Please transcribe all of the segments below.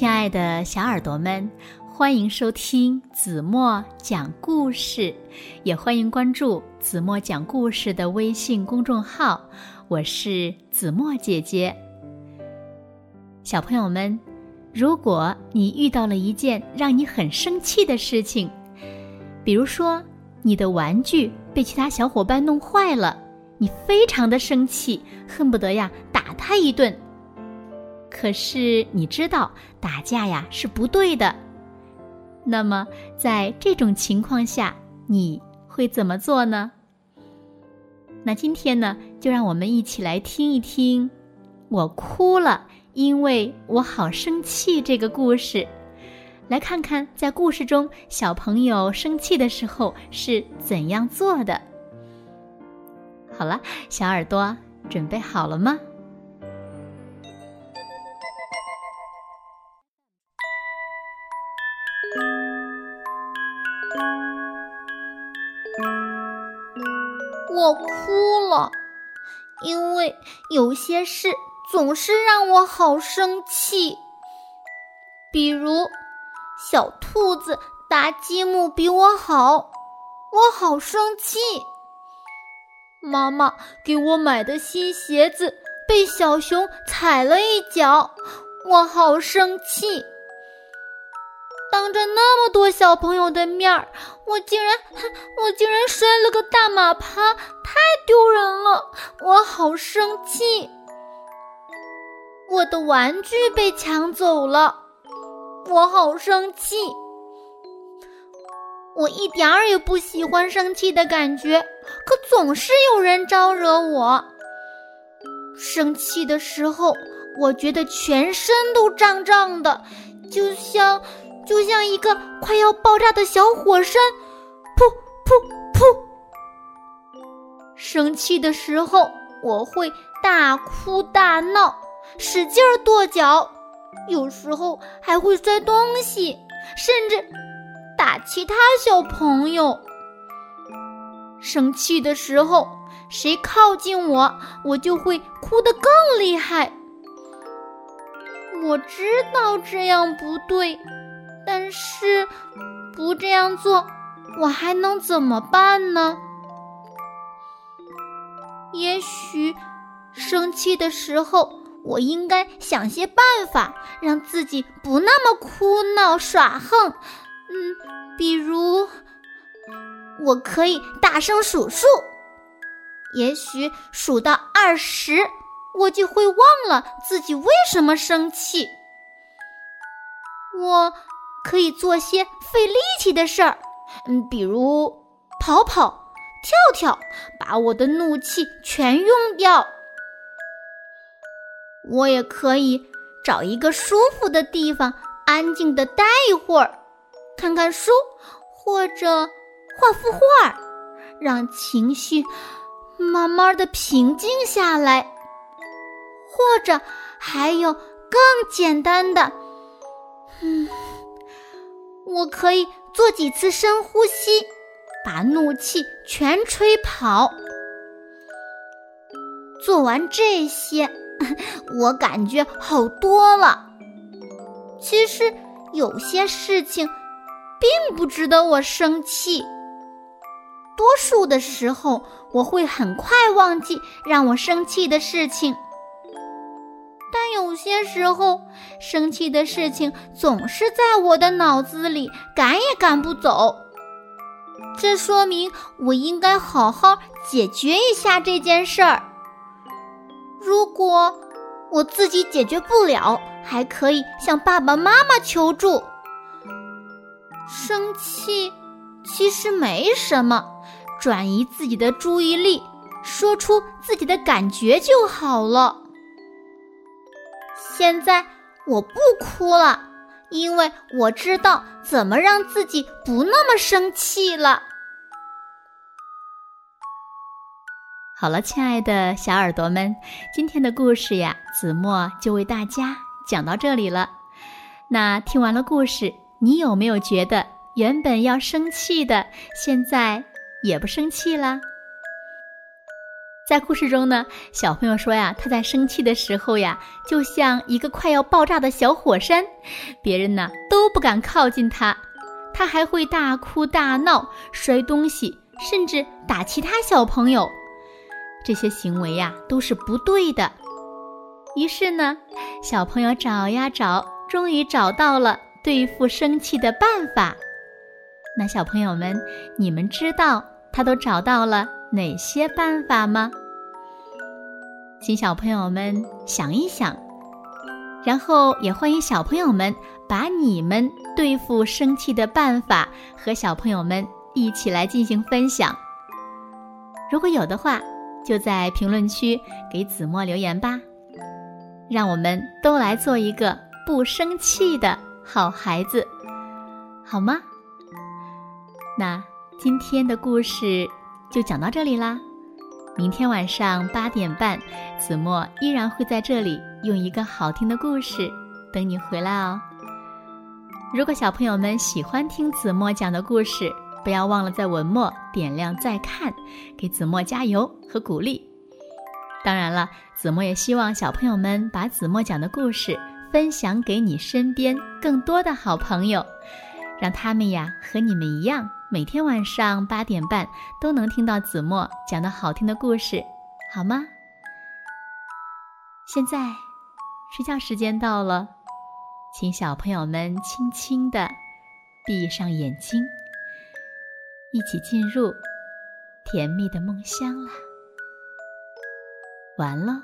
亲爱的小耳朵们，欢迎收听子墨讲故事，也欢迎关注子墨讲故事的微信公众号。我是子墨姐姐。小朋友们，如果你遇到了一件让你很生气的事情，比如说你的玩具被其他小伙伴弄坏了，你非常的生气，恨不得呀打他一顿。可是你知道打架呀是不对的，那么在这种情况下你会怎么做呢？那今天呢，就让我们一起来听一听“我哭了，因为我好生气”这个故事，来看看在故事中小朋友生气的时候是怎样做的。好了，小耳朵准备好了吗？因为有些事总是让我好生气。比如，小兔子搭积木比我好，我好生气。妈妈给我买的新鞋子被小熊踩了一脚，我好生气。当着那么多小朋友的面儿，我竟然我竟然摔了个大马趴，太丢人了！我好生气。我的玩具被抢走了，我好生气。我一点儿也不喜欢生气的感觉，可总是有人招惹我。生气的时候，我觉得全身都胀胀的，就像……就像一个快要爆炸的小火山，噗噗噗！生气的时候，我会大哭大闹，使劲儿跺脚，有时候还会摔东西，甚至打其他小朋友。生气的时候，谁靠近我，我就会哭得更厉害。我知道这样不对。但是，不这样做，我还能怎么办呢？也许，生气的时候，我应该想些办法，让自己不那么哭闹耍横。嗯，比如，我可以大声数数，也许数到二十，我就会忘了自己为什么生气。我。可以做些费力气的事儿，嗯，比如跑跑、跳跳，把我的怒气全用掉。我也可以找一个舒服的地方，安静的待一会儿，看看书，或者画幅画，让情绪慢慢的平静下来。或者还有更简单的，嗯。我可以做几次深呼吸，把怒气全吹跑。做完这些，我感觉好多了。其实有些事情并不值得我生气。多数的时候，我会很快忘记让我生气的事情。有些时候，生气的事情总是在我的脑子里赶也赶不走。这说明我应该好好解决一下这件事儿。如果我自己解决不了，还可以向爸爸妈妈求助。生气其实没什么，转移自己的注意力，说出自己的感觉就好了。现在我不哭了，因为我知道怎么让自己不那么生气了。好了，亲爱的小耳朵们，今天的故事呀，子墨就为大家讲到这里了。那听完了故事，你有没有觉得原本要生气的，现在也不生气了？在故事中呢，小朋友说呀，他在生气的时候呀，就像一个快要爆炸的小火山，别人呢都不敢靠近他，他还会大哭大闹、摔东西，甚至打其他小朋友。这些行为呀都是不对的。于是呢，小朋友找呀找，终于找到了对付生气的办法。那小朋友们，你们知道他都找到了哪些办法吗？请小朋友们想一想，然后也欢迎小朋友们把你们对付生气的办法和小朋友们一起来进行分享。如果有的话，就在评论区给子墨留言吧，让我们都来做一个不生气的好孩子，好吗？那今天的故事就讲到这里啦。明天晚上八点半，子墨依然会在这里用一个好听的故事等你回来哦。如果小朋友们喜欢听子墨讲的故事，不要忘了在文末点亮再看，给子墨加油和鼓励。当然了，子墨也希望小朋友们把子墨讲的故事分享给你身边更多的好朋友，让他们呀和你们一样。每天晚上八点半都能听到子墨讲的好听的故事，好吗？现在睡觉时间到了，请小朋友们轻轻的闭上眼睛，一起进入甜蜜的梦乡啦。完了。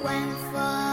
晚风